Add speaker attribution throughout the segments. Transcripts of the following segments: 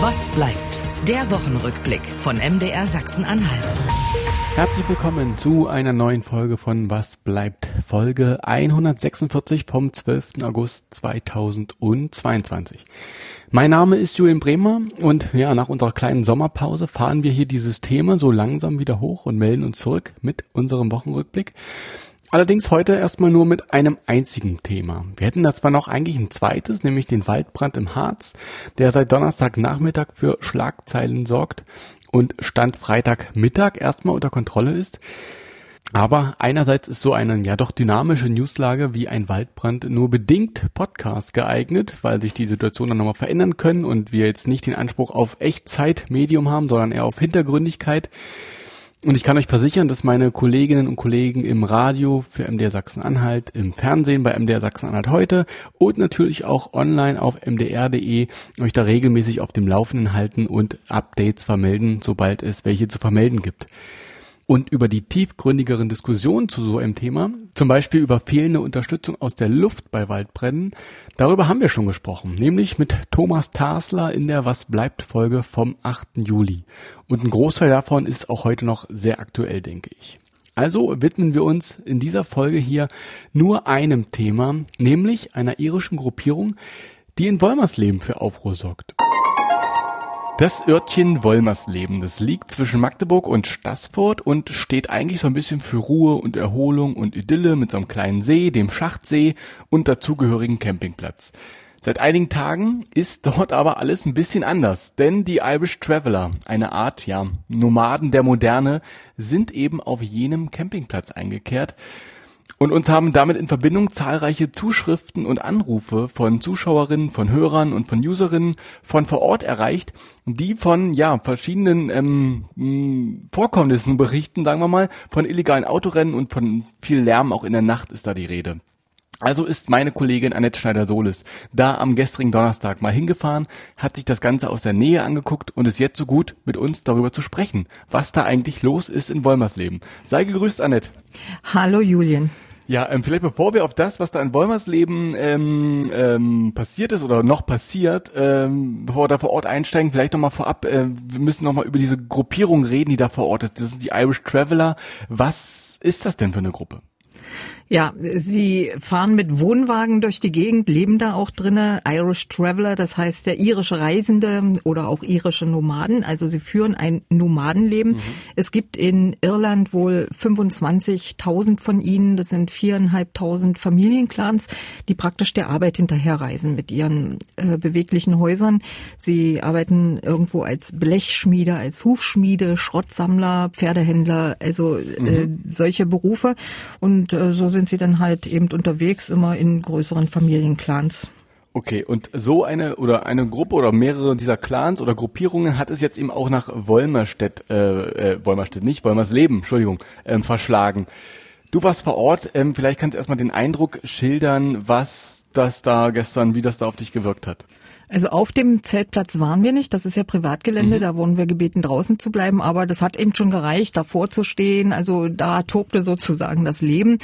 Speaker 1: Was bleibt? Der Wochenrückblick von MDR Sachsen-Anhalt.
Speaker 2: Herzlich willkommen zu einer neuen Folge von Was bleibt? Folge 146 vom 12. August 2022. Mein Name ist Julian Bremer und ja, nach unserer kleinen Sommerpause fahren wir hier dieses Thema so langsam wieder hoch und melden uns zurück mit unserem Wochenrückblick. Allerdings heute erstmal nur mit einem einzigen Thema. Wir hätten da zwar noch eigentlich ein zweites, nämlich den Waldbrand im Harz, der seit Donnerstagnachmittag für Schlagzeilen sorgt und Stand Freitagmittag erstmal unter Kontrolle ist. Aber einerseits ist so eine ja doch dynamische Newslage wie ein Waldbrand nur bedingt Podcast geeignet, weil sich die Situation dann nochmal verändern können und wir jetzt nicht den Anspruch auf Echtzeit-Medium haben, sondern eher auf Hintergründigkeit. Und ich kann euch versichern, dass meine Kolleginnen und Kollegen im Radio für MDR Sachsen-Anhalt, im Fernsehen bei MDR Sachsen-Anhalt heute und natürlich auch online auf mdr.de euch da regelmäßig auf dem Laufenden halten und Updates vermelden, sobald es welche zu vermelden gibt und über die tiefgründigeren Diskussionen zu so einem Thema, zum Beispiel über fehlende Unterstützung aus der Luft bei Waldbränden, darüber haben wir schon gesprochen, nämlich mit Thomas Tasler in der Was bleibt Folge vom 8. Juli. Und ein Großteil davon ist auch heute noch sehr aktuell, denke ich. Also widmen wir uns in dieser Folge hier nur einem Thema, nämlich einer irischen Gruppierung, die in Wolmersleben für Aufruhr sorgt. Das Örtchen Wolmersleben, das liegt zwischen Magdeburg und Stassfurt und steht eigentlich so ein bisschen für Ruhe und Erholung und Idylle mit so einem kleinen See, dem Schachtsee und dazugehörigen Campingplatz. Seit einigen Tagen ist dort aber alles ein bisschen anders, denn die Irish Traveller, eine Art, ja, Nomaden der Moderne, sind eben auf jenem Campingplatz eingekehrt und uns haben damit in Verbindung zahlreiche Zuschriften und Anrufe von Zuschauerinnen, von Hörern und von Userinnen von vor Ort erreicht, die von ja verschiedenen ähm, Vorkommnissen berichten, sagen wir mal, von illegalen Autorennen und von viel Lärm auch in der Nacht ist da die Rede. Also ist meine Kollegin Annette Schneider-Solis da am gestrigen Donnerstag mal hingefahren, hat sich das Ganze aus der Nähe angeguckt und ist jetzt so gut, mit uns darüber zu sprechen, was da eigentlich los ist in Wolmersleben. Sei gegrüßt, Annette.
Speaker 3: Hallo, Julian.
Speaker 2: Ja, ähm, vielleicht bevor wir auf das, was da in Wolmersleben ähm, ähm, passiert ist oder noch passiert, ähm, bevor wir da vor Ort einsteigen, vielleicht nochmal vorab, äh, wir müssen nochmal über diese Gruppierung reden, die da vor Ort ist. Das sind die Irish Traveller. Was ist das denn für eine Gruppe?
Speaker 3: Ja, sie fahren mit Wohnwagen durch die Gegend, leben da auch drinnen. Irish Traveller, das heißt der irische Reisende oder auch irische Nomaden. Also sie führen ein Nomadenleben. Mhm. Es gibt in Irland wohl 25.000 von ihnen. Das sind viereinhalbtausend Familienclans, die praktisch der Arbeit hinterherreisen mit ihren äh, beweglichen Häusern. Sie arbeiten irgendwo als Blechschmiede, als Hufschmiede, Schrottsammler, Pferdehändler, also äh, mhm. solche Berufe. Und äh, so sind sie dann halt eben unterwegs, immer in größeren Familienclans.
Speaker 2: Okay, und so eine oder eine Gruppe oder mehrere dieser Clans oder Gruppierungen hat es jetzt eben auch nach Wolmerstedt, äh, äh, Wolmerstedt nicht, Wolmersleben, Entschuldigung, ähm, verschlagen. Du warst vor Ort, ähm, vielleicht kannst du erstmal den Eindruck schildern, was das da gestern, wie das da auf dich gewirkt hat.
Speaker 3: Also auf dem Zeltplatz waren wir nicht, das ist ja Privatgelände, mhm. da wurden wir gebeten draußen zu bleiben, aber das hat eben schon gereicht, davor zu stehen. Also da tobte sozusagen das Leben.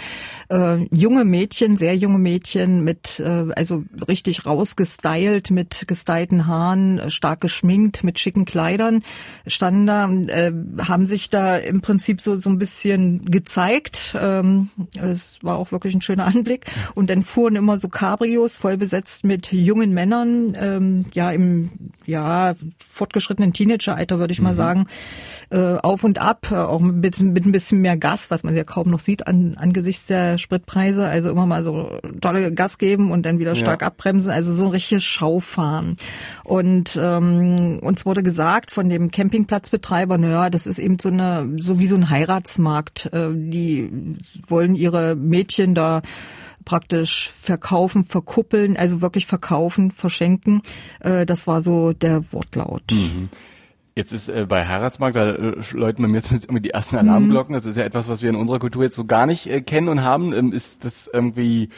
Speaker 3: Äh, junge Mädchen, sehr junge Mädchen mit, äh, also richtig rausgestylt, mit gestylten Haaren, stark geschminkt, mit schicken Kleidern, standen da, äh, haben sich da im Prinzip so, so ein bisschen gezeigt. Ähm, es war auch wirklich ein schöner Anblick. Und dann fuhren immer so Cabrios voll besetzt mit jungen Männern, äh, ähm, ja im ja fortgeschrittenen Teenageralter würde ich mal mhm. sagen äh, auf und ab, äh, auch mit, mit ein bisschen mehr Gas, was man ja kaum noch sieht an, angesichts der Spritpreise. Also immer mal so tolle Gas geben und dann wieder stark ja. abbremsen. Also so ein richtiges Schaufahren. Und ähm, uns wurde gesagt von dem Campingplatzbetreiber, naja, das ist eben so eine so wie so ein Heiratsmarkt. Äh, die wollen ihre Mädchen da praktisch verkaufen, verkuppeln, also wirklich verkaufen, verschenken. Äh, das war so der Wortlaut. Mhm.
Speaker 2: Jetzt ist äh, bei Heiratsmarkt, da äh, läuten bei mir zumindest irgendwie die ersten Alarmglocken. Mhm. Das ist ja etwas, was wir in unserer Kultur jetzt so gar nicht äh, kennen und haben. Ähm, ist das irgendwie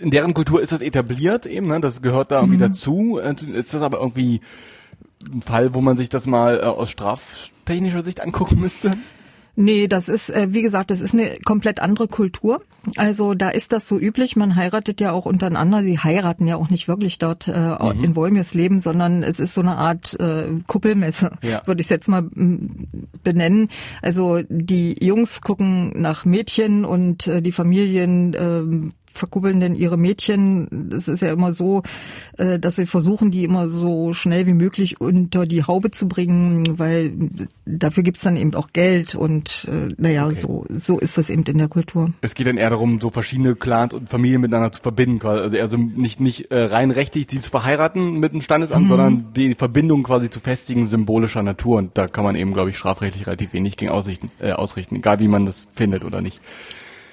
Speaker 2: in deren Kultur ist das etabliert eben, ne? das gehört da irgendwie mhm. dazu. Ist das aber irgendwie ein Fall, wo man sich das mal äh, aus straftechnischer Sicht angucken müsste?
Speaker 3: Nee, das ist, äh, wie gesagt, das ist eine komplett andere Kultur. Also da ist das so üblich. Man heiratet ja auch untereinander. Sie heiraten ja auch nicht wirklich dort äh, mhm. in Wolmirsleben, sondern es ist so eine Art äh, Kuppelmesse, ja. würde ich es jetzt mal benennen. Also die Jungs gucken nach Mädchen und äh, die Familien äh, verkuppeln denn ihre Mädchen? Es ist ja immer so, äh, dass sie versuchen, die immer so schnell wie möglich unter die Haube zu bringen, weil dafür gibt's dann eben auch Geld und äh, naja, okay. so, so ist das eben in der Kultur.
Speaker 2: Es geht dann eher darum, so verschiedene Clans und Familien miteinander zu verbinden, quasi. also nicht, nicht äh, rein rechtlich die zu verheiraten mit dem Standesamt, mhm. sondern die Verbindung quasi zu festigen symbolischer Natur und da kann man eben, glaube ich, strafrechtlich relativ wenig gegen ausrichten, äh, ausrichten, egal wie man das findet oder nicht.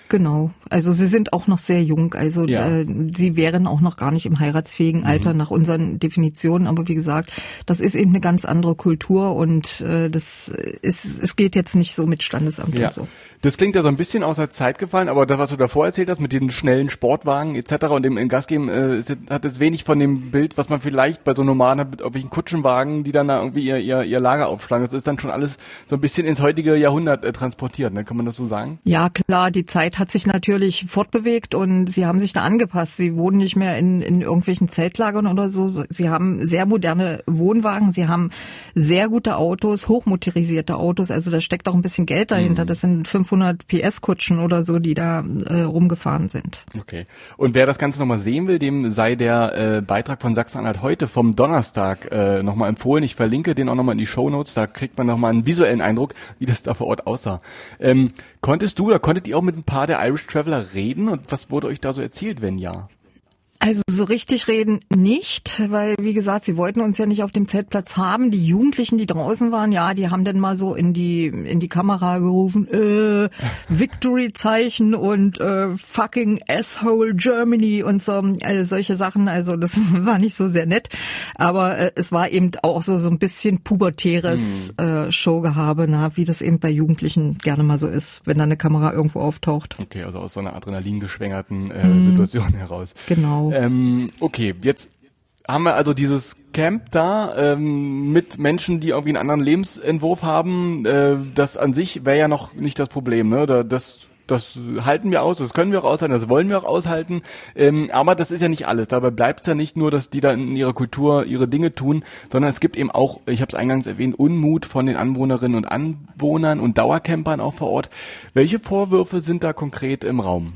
Speaker 3: Genau. Also sie sind auch noch sehr jung. Also ja. äh, sie wären auch noch gar nicht im heiratsfähigen mhm. Alter mhm. nach unseren Definitionen. Aber wie gesagt, das ist eben eine ganz andere Kultur und äh, das ist, es geht jetzt nicht so mit Standesamt
Speaker 2: ja.
Speaker 3: und so.
Speaker 2: Das klingt ja so ein bisschen aus der Zeit gefallen, aber das, was du davor erzählt hast mit den schnellen Sportwagen etc. und dem, im Gas geben, äh, ist, hat es wenig von dem Bild, was man vielleicht bei so Nomaden hat mit irgendwelchen Kutschenwagen, die dann da irgendwie ihr, ihr, ihr Lager aufschlagen. Das ist dann schon alles so ein bisschen ins heutige Jahrhundert äh, transportiert, ne? kann man das so sagen?
Speaker 3: Ja, klar, die Zeit hat sich natürlich fortbewegt und sie haben sich da angepasst. Sie wohnen nicht mehr in, in irgendwelchen Zeltlagern oder so. Sie haben sehr moderne Wohnwagen, sie haben sehr gute Autos, hochmotorisierte Autos, also da steckt auch ein bisschen Geld dahinter. Mhm. Das sind 500 500 PS-Kutschen oder so, die da äh, rumgefahren sind.
Speaker 2: Okay. Und wer das Ganze nochmal sehen will, dem sei der äh, Beitrag von Sachsen-Anhalt heute vom Donnerstag äh, nochmal empfohlen. Ich verlinke den auch nochmal in die Show Notes. Da kriegt man nochmal einen visuellen Eindruck, wie das da vor Ort aussah. Ähm, konntest du oder konntet ihr auch mit ein paar der Irish Traveler reden und was wurde euch da so erzählt, wenn ja?
Speaker 3: Also so richtig reden nicht, weil wie gesagt, sie wollten uns ja nicht auf dem Zeltplatz haben. Die Jugendlichen, die draußen waren, ja, die haben dann mal so in die in die Kamera gerufen, äh, Victory-Zeichen und äh, fucking asshole Germany und so also solche Sachen. Also das war nicht so sehr nett, aber äh, es war eben auch so so ein bisschen pubertäres hm. äh, Showgehabe, na, wie das eben bei Jugendlichen gerne mal so ist, wenn da eine Kamera irgendwo auftaucht.
Speaker 2: Okay, also aus so einer adrenalingeschwängerten äh, hm. Situation heraus.
Speaker 3: Genau.
Speaker 2: Ähm, okay, jetzt haben wir also dieses Camp da ähm, mit Menschen, die irgendwie einen anderen Lebensentwurf haben. Äh, das an sich wäre ja noch nicht das Problem. Ne? Da, das das halten wir aus, das können wir auch aushalten, das wollen wir auch aushalten. Ähm, aber das ist ja nicht alles. Dabei bleibt es ja nicht nur, dass die da in ihrer Kultur ihre Dinge tun, sondern es gibt eben auch, ich habe es eingangs erwähnt, Unmut von den Anwohnerinnen und Anwohnern und Dauercampern auch vor Ort. Welche Vorwürfe sind da konkret im Raum?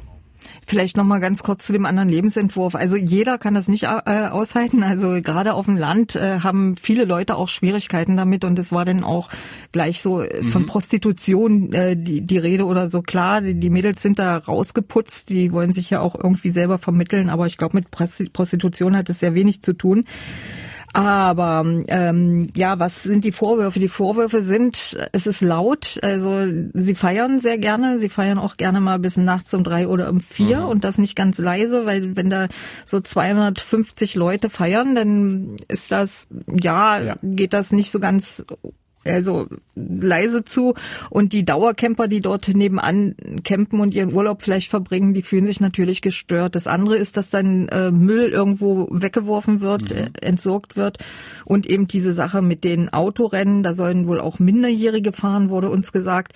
Speaker 3: Vielleicht noch mal ganz kurz zu dem anderen Lebensentwurf. Also jeder kann das nicht äh, aushalten. Also gerade auf dem Land äh, haben viele Leute auch Schwierigkeiten damit und es war dann auch gleich so äh, von mhm. Prostitution äh, die, die Rede oder so. Klar, die, die Mädels sind da rausgeputzt, die wollen sich ja auch irgendwie selber vermitteln, aber ich glaube mit Prostitution hat es sehr wenig zu tun. Aber ähm, ja, was sind die Vorwürfe? Die Vorwürfe sind, es ist laut. Also sie feiern sehr gerne. Sie feiern auch gerne mal bis nachts um drei oder um vier mhm. und das nicht ganz leise, weil wenn da so 250 Leute feiern, dann ist das ja, ja. geht das nicht so ganz also leise zu und die Dauercamper, die dort nebenan campen und ihren Urlaub vielleicht verbringen, die fühlen sich natürlich gestört. Das andere ist, dass dann äh, Müll irgendwo weggeworfen wird, mhm. äh, entsorgt wird und eben diese Sache mit den Autorennen, da sollen wohl auch Minderjährige fahren, wurde uns gesagt,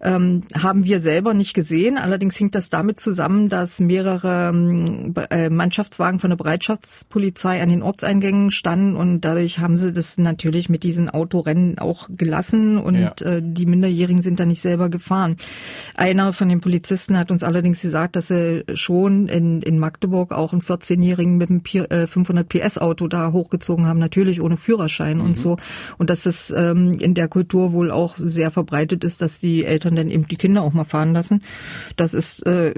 Speaker 3: ähm, haben wir selber nicht gesehen. Allerdings hängt das damit zusammen, dass mehrere ähm, äh, Mannschaftswagen von der Bereitschaftspolizei an den Ortseingängen standen und dadurch haben sie das natürlich mit diesen Autorennen auch gelassen und ja. äh, die Minderjährigen sind da nicht selber gefahren. Einer von den Polizisten hat uns allerdings gesagt, dass sie schon in, in Magdeburg auch einen 14-Jährigen mit einem 500 äh, PS Auto da hochgezogen haben, natürlich ohne Führerschein mhm. und so. Und dass es ähm, in der Kultur wohl auch sehr verbreitet ist, dass die Eltern dann eben die Kinder auch mal fahren lassen. Das ist äh,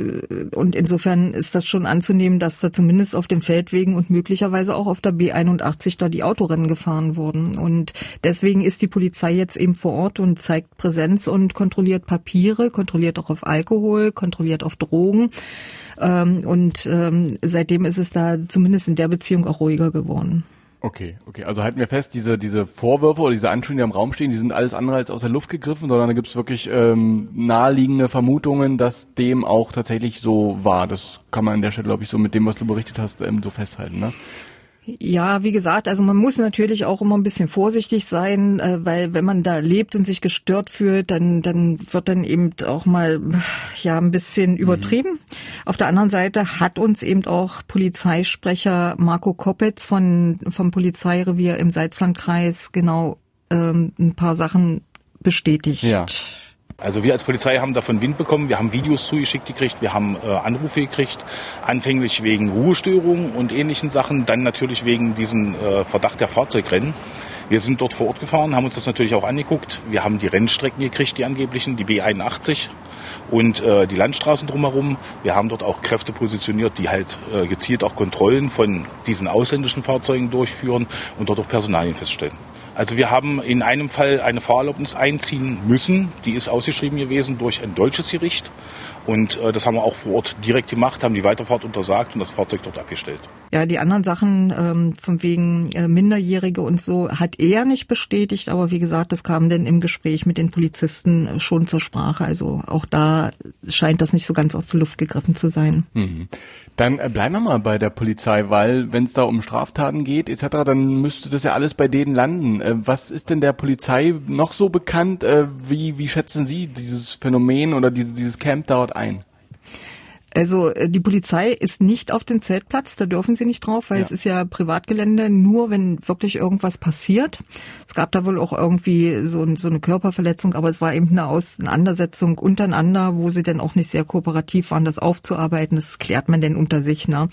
Speaker 3: und insofern ist das schon anzunehmen, dass da zumindest auf den Feldwegen und möglicherweise auch auf der B81 da die Autorennen gefahren wurden. Und deswegen ist die Polizei Polizei jetzt eben vor Ort und zeigt Präsenz und kontrolliert Papiere, kontrolliert auch auf Alkohol, kontrolliert auf Drogen. Ähm, und ähm, seitdem ist es da zumindest in der Beziehung auch ruhiger geworden.
Speaker 2: Okay, okay. Also halten wir fest, diese, diese Vorwürfe oder diese Anschuldigungen, die im Raum stehen, die sind alles andere als aus der Luft gegriffen, sondern da gibt es wirklich ähm, naheliegende Vermutungen, dass dem auch tatsächlich so war. Das kann man an der Stelle, glaube ich, so mit dem, was du berichtet hast, ähm, so festhalten, ne?
Speaker 3: Ja, wie gesagt, also man muss natürlich auch immer ein bisschen vorsichtig sein, äh, weil wenn man da lebt und sich gestört fühlt, dann, dann wird dann eben auch mal ja ein bisschen mhm. übertrieben. Mhm. Auf der anderen Seite hat uns eben auch Polizeisprecher Marco Koppetz von, vom Polizeirevier im Salzlandkreis genau ähm, ein paar Sachen bestätigt.
Speaker 4: Ja. Also wir als Polizei haben davon Wind bekommen, wir haben Videos zugeschickt gekriegt, wir haben äh, Anrufe gekriegt, anfänglich wegen Ruhestörungen und ähnlichen Sachen, dann natürlich wegen diesem äh, Verdacht der Fahrzeugrennen. Wir sind dort vor Ort gefahren, haben uns das natürlich auch angeguckt. Wir haben die Rennstrecken gekriegt, die angeblichen, die B81 und äh, die Landstraßen drumherum. Wir haben dort auch Kräfte positioniert, die halt äh, gezielt auch Kontrollen von diesen ausländischen Fahrzeugen durchführen und dort auch Personalien feststellen. Also wir haben in einem Fall eine Fahrerlaubnis einziehen müssen. Die ist ausgeschrieben gewesen durch ein deutsches Gericht. Und äh, das haben wir auch vor Ort direkt gemacht, haben die Weiterfahrt untersagt und das Fahrzeug dort abgestellt.
Speaker 3: Ja, die anderen Sachen ähm, von wegen äh, Minderjährige und so hat er nicht bestätigt, aber wie gesagt, das kam dann im Gespräch mit den Polizisten schon zur Sprache. Also auch da scheint das nicht so ganz aus der Luft gegriffen zu sein. Mhm.
Speaker 2: Dann äh, bleiben wir mal bei der Polizei, weil wenn es da um Straftaten geht etc., dann müsste das ja alles bei denen landen. Äh, was ist denn der Polizei noch so bekannt? Äh, wie, wie schätzen Sie dieses Phänomen oder dieses, dieses Camp dort ein?
Speaker 3: Also äh, die Polizei ist nicht auf den Zeltplatz, da dürfen sie nicht drauf, weil ja. es ist ja Privatgelände, nur wenn wirklich irgendwas passiert. Es gab da wohl auch irgendwie so, so eine Körperverletzung, aber es war eben eine Auseinandersetzung untereinander, wo sie dann auch nicht sehr kooperativ waren, das aufzuarbeiten. Das klärt man denn unter sich. Ne?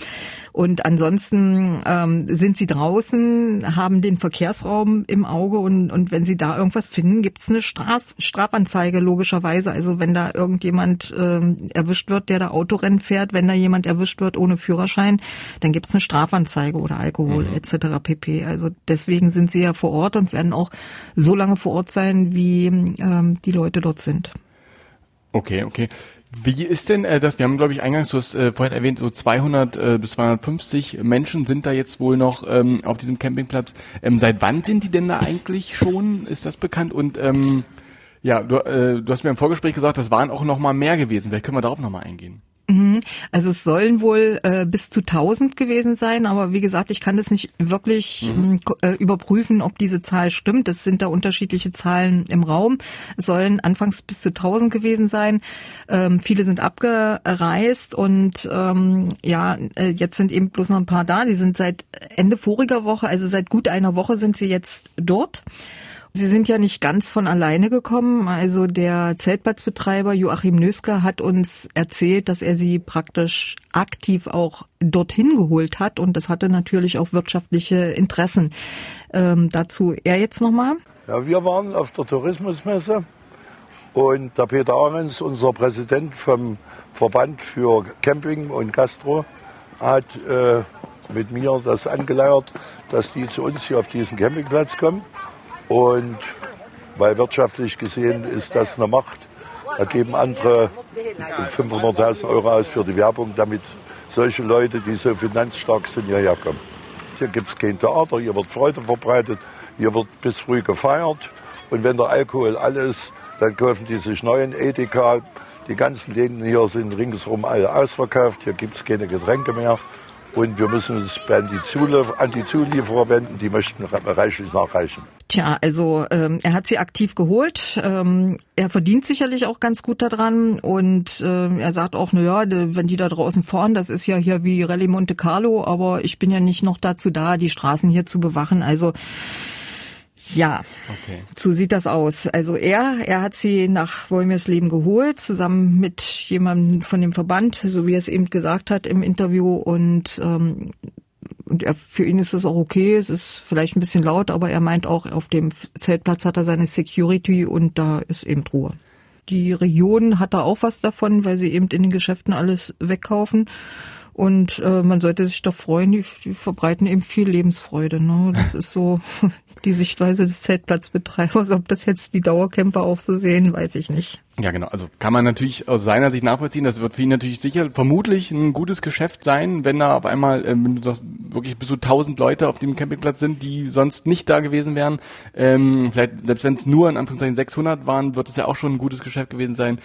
Speaker 3: Und ansonsten ähm, sind sie draußen, haben den Verkehrsraum im Auge und, und wenn sie da irgendwas finden, gibt's eine Straf Strafanzeige logischerweise. Also wenn da irgendjemand ähm, erwischt wird, der da Autorennen fährt, wenn da jemand erwischt wird ohne Führerschein, dann gibt's eine Strafanzeige oder Alkohol mhm. etc. pp. Also deswegen sind sie ja vor Ort und werden auch so lange vor Ort sein, wie ähm, die Leute dort sind.
Speaker 2: Okay, okay. Wie ist denn äh, das? Wir haben, glaube ich, eingangs, du hast äh, vorhin erwähnt, so 200 äh, bis 250 Menschen sind da jetzt wohl noch ähm, auf diesem Campingplatz. Ähm, seit wann sind die denn da eigentlich schon? Ist das bekannt? Und ähm, ja, du, äh, du hast mir im Vorgespräch gesagt, das waren auch noch mal mehr gewesen. Vielleicht können wir darauf noch mal eingehen.
Speaker 3: Also es sollen wohl äh, bis zu 1000 gewesen sein, aber wie gesagt, ich kann das nicht wirklich mhm. äh, überprüfen, ob diese Zahl stimmt. Es sind da unterschiedliche Zahlen im Raum. Es sollen anfangs bis zu 1000 gewesen sein. Ähm, viele sind abgereist und ähm, ja, äh, jetzt sind eben bloß noch ein paar da. Die sind seit Ende voriger Woche, also seit gut einer Woche sind sie jetzt dort. Sie sind ja nicht ganz von alleine gekommen. Also der Zeltplatzbetreiber Joachim Nösker hat uns erzählt, dass er sie praktisch aktiv auch dorthin geholt hat und das hatte natürlich auch wirtschaftliche Interessen. Ähm, dazu er jetzt nochmal.
Speaker 5: Ja, wir waren auf der Tourismusmesse und der Peter Ahrens, unser Präsident vom Verband für Camping und Gastro, hat äh, mit mir das angeleiert, dass die zu uns hier auf diesen Campingplatz kommen. Und weil wirtschaftlich gesehen ist das eine Macht. Da geben andere 500.000 Euro aus für die Werbung, damit solche Leute, die so finanzstark sind, hierher kommen. Hier gibt es kein Theater, hier wird Freude verbreitet, hier wird bis früh gefeiert. Und wenn der Alkohol alles, dann kaufen die sich neuen Edeka. Die ganzen Läden hier sind ringsherum alle ausverkauft, hier gibt es keine Getränke mehr. Und wir müssen uns an die Zulieferer wenden, die möchten reichlich nachreichen.
Speaker 3: Tja, also ähm, er hat sie aktiv geholt. Ähm, er verdient sicherlich auch ganz gut daran und äh, er sagt auch, na ja, wenn die da draußen fahren, das ist ja hier wie Rallye Monte Carlo, aber ich bin ja nicht noch dazu da, die Straßen hier zu bewachen. Also ja, okay. so sieht das aus. Also er, er hat sie nach Wolmirsleben geholt, zusammen mit jemandem von dem Verband, so wie er es eben gesagt hat im Interview. Und, ähm, und er, für ihn ist es auch okay. Es ist vielleicht ein bisschen laut, aber er meint auch, auf dem Zeltplatz hat er seine Security und da ist eben Ruhe. Die Region hat da auch was davon, weil sie eben in den Geschäften alles wegkaufen. Und äh, man sollte sich doch freuen, die, die verbreiten eben viel Lebensfreude. Ne? Das ist so die Sichtweise des Zeltplatzbetreibers. Ob das jetzt die Dauercamper auch so sehen, weiß ich nicht.
Speaker 2: Ja, genau. Also kann man natürlich aus seiner Sicht nachvollziehen. Das wird für ihn natürlich sicher vermutlich ein gutes Geschäft sein, wenn da auf einmal ähm, wirklich bis zu 1000 Leute auf dem Campingplatz sind, die sonst nicht da gewesen wären. Ähm, vielleicht, selbst wenn es nur in Anführungszeichen 600 waren, wird es ja auch schon ein gutes Geschäft gewesen sein.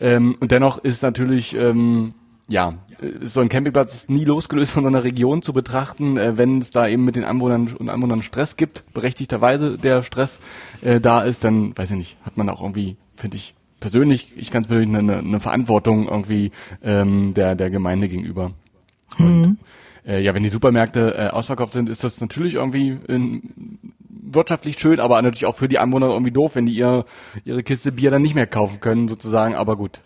Speaker 2: Ähm, und dennoch ist natürlich, ähm, ja, so ein Campingplatz ist nie losgelöst von so einer Region zu betrachten, äh, wenn es da eben mit den Anwohnern und Anwohnern Stress gibt, berechtigterweise der Stress äh, da ist, dann, weiß ich nicht, hat man auch irgendwie, finde ich, persönlich, ich kann es persönlich eine, eine Verantwortung irgendwie ähm, der, der Gemeinde gegenüber. Und mhm. äh, ja, wenn die Supermärkte äh, ausverkauft sind, ist das natürlich irgendwie in, wirtschaftlich schön, aber natürlich auch für die Anwohner irgendwie doof, wenn die ihr, ihre Kiste Bier dann nicht mehr kaufen können, sozusagen, aber gut.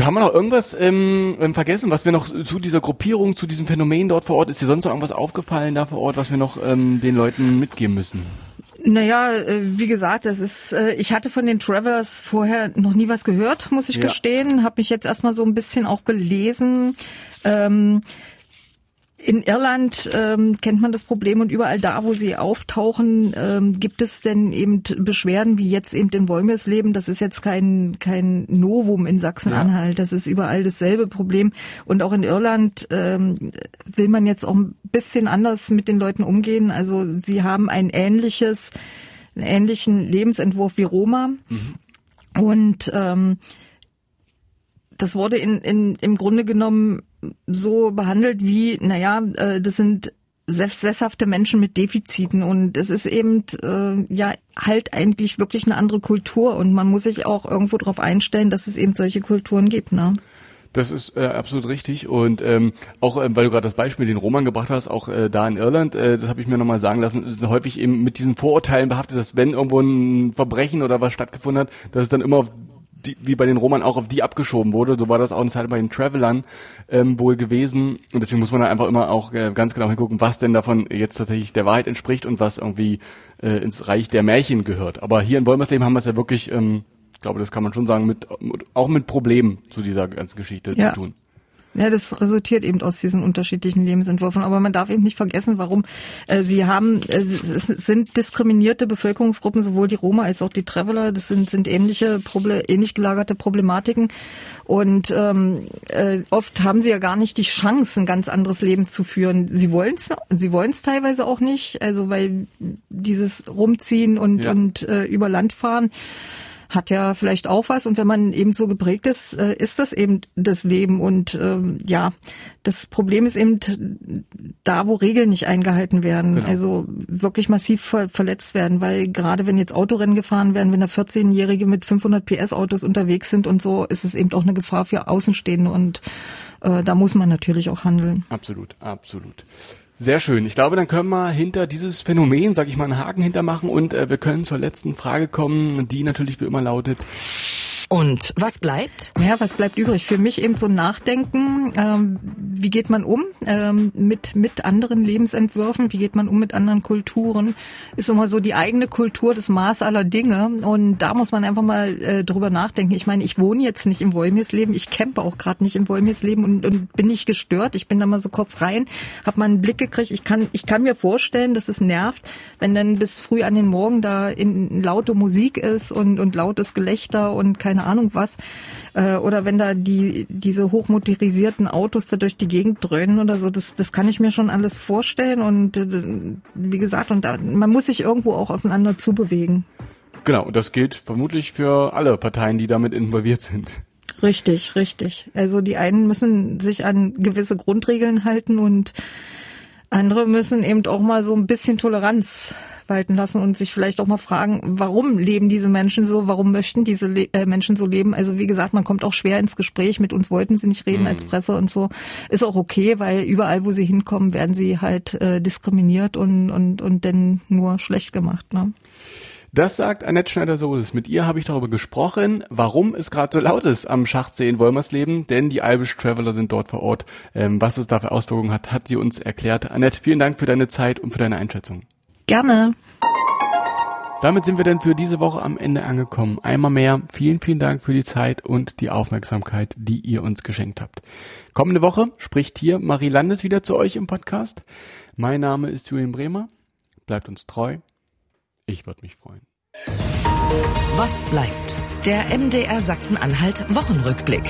Speaker 2: Haben wir noch irgendwas ähm, ähm, vergessen, was wir noch zu dieser Gruppierung, zu diesem Phänomen dort vor Ort, ist dir sonst noch irgendwas aufgefallen da vor Ort, was wir noch ähm, den Leuten mitgeben müssen?
Speaker 3: Naja, äh, wie gesagt, das ist, äh, ich hatte von den Travelers vorher noch nie was gehört, muss ich ja. gestehen. Habe mich jetzt erstmal so ein bisschen auch belesen. Ähm, in Irland ähm, kennt man das Problem und überall da, wo sie auftauchen, ähm, gibt es denn eben Beschwerden wie jetzt eben in Wolmersleben. Das ist jetzt kein kein Novum in Sachsen-Anhalt. Ja. Das ist überall dasselbe Problem. Und auch in Irland ähm, will man jetzt auch ein bisschen anders mit den Leuten umgehen. Also sie haben ein ähnliches, einen ähnlichen Lebensentwurf wie Roma. Mhm. Und ähm, das wurde in, in, im Grunde genommen so behandelt wie, naja, äh, das sind sesshafte Menschen mit Defiziten und es ist eben äh, ja halt eigentlich wirklich eine andere Kultur und man muss sich auch irgendwo darauf einstellen, dass es eben solche Kulturen gibt. Ne?
Speaker 2: Das ist äh, absolut richtig und ähm, auch ähm, weil du gerade das Beispiel den Roman gebracht hast, auch äh, da in Irland, äh, das habe ich mir nochmal sagen lassen, ist häufig eben mit diesen Vorurteilen behaftet, dass wenn irgendwo ein Verbrechen oder was stattgefunden hat, dass es dann immer die, wie bei den Roman auch auf die abgeschoben wurde. So war das auch eine Zeit bei den Travelern ähm, wohl gewesen. Und deswegen muss man da einfach immer auch äh, ganz genau hingucken, was denn davon jetzt tatsächlich der Wahrheit entspricht und was irgendwie äh, ins Reich der Märchen gehört. Aber hier in Wolmersleben haben wir es ja wirklich, ähm, ich glaube, das kann man schon sagen, mit, mit auch mit Problemen zu dieser ganzen Geschichte ja. zu tun.
Speaker 3: Ja, das resultiert eben aus diesen unterschiedlichen Lebensentwürfen. Aber man darf eben nicht vergessen, warum äh, sie haben, äh, es sind diskriminierte Bevölkerungsgruppen, sowohl die Roma als auch die Traveler. Das sind, sind ähnliche, Proble ähnlich gelagerte Problematiken. Und ähm, äh, oft haben sie ja gar nicht die Chance, ein ganz anderes Leben zu führen. Sie wollen es, sie wollen es teilweise auch nicht, also weil dieses Rumziehen und, ja. und äh, über Land fahren hat ja vielleicht auch was. Und wenn man eben so geprägt ist, äh, ist das eben das Leben. Und ähm, ja, das Problem ist eben da, wo Regeln nicht eingehalten werden, genau. also wirklich massiv ver verletzt werden, weil gerade wenn jetzt Autorennen gefahren werden, wenn da 14-Jährige mit 500 PS Autos unterwegs sind und so, ist es eben auch eine Gefahr für Außenstehende und äh, da muss man natürlich auch handeln.
Speaker 2: Absolut, absolut. Sehr schön. Ich glaube, dann können wir hinter dieses Phänomen, sag ich mal, einen Haken hintermachen und äh, wir können zur letzten Frage kommen, die natürlich wie immer lautet.
Speaker 1: Und was bleibt?
Speaker 3: Ja, was bleibt übrig? Für mich eben so ein Nachdenken. Ähm, wie geht man um ähm, mit, mit anderen Lebensentwürfen? Wie geht man um mit anderen Kulturen? Ist immer so die eigene Kultur, das Maß aller Dinge. Und da muss man einfach mal äh, drüber nachdenken. Ich meine, ich wohne jetzt nicht im Wolmirsleben. Ich campe auch gerade nicht im Wolmirsleben und, und bin nicht gestört. Ich bin da mal so kurz rein, habe mal einen Blick gekriegt. Ich kann, ich kann mir vorstellen, dass es nervt, wenn dann bis früh an den Morgen da in, laute Musik ist und, und lautes Gelächter und keine Ahnung was. Äh, oder wenn da die diese hochmotorisierten Autos da durch die Gegend dröhnen oder so, das, das kann ich mir schon alles vorstellen. Und äh, wie gesagt, und da, man muss sich irgendwo auch aufeinander zubewegen.
Speaker 2: Genau, das gilt vermutlich für alle Parteien, die damit involviert sind.
Speaker 3: Richtig, richtig. Also die einen müssen sich an gewisse Grundregeln halten und andere müssen eben auch mal so ein bisschen Toleranz walten lassen und sich vielleicht auch mal fragen, warum leben diese Menschen so, warum möchten diese Le äh, Menschen so leben. Also wie gesagt, man kommt auch schwer ins Gespräch, mit uns wollten sie nicht reden mhm. als Presse und so. Ist auch okay, weil überall, wo sie hinkommen, werden sie halt äh, diskriminiert und, und, und dann nur schlecht gemacht. Ne?
Speaker 2: Das sagt Annette Schneider-Sohles. Mit ihr habe ich darüber gesprochen, warum es gerade so laut ist am Schachtsee in Wolmersleben, denn die Irish Traveler sind dort vor Ort. Ähm, was es da für Auswirkungen hat, hat sie uns erklärt. Annette, vielen Dank für deine Zeit und für deine Einschätzung.
Speaker 3: Gerne.
Speaker 2: Damit sind wir dann für diese Woche am Ende angekommen. Einmal mehr vielen, vielen Dank für die Zeit und die Aufmerksamkeit, die ihr uns geschenkt habt. Kommende Woche spricht hier Marie Landes wieder zu euch im Podcast. Mein Name ist Julian Bremer. Bleibt uns treu. Ich würde mich freuen.
Speaker 1: Was bleibt? Der MDR Sachsen-Anhalt Wochenrückblick.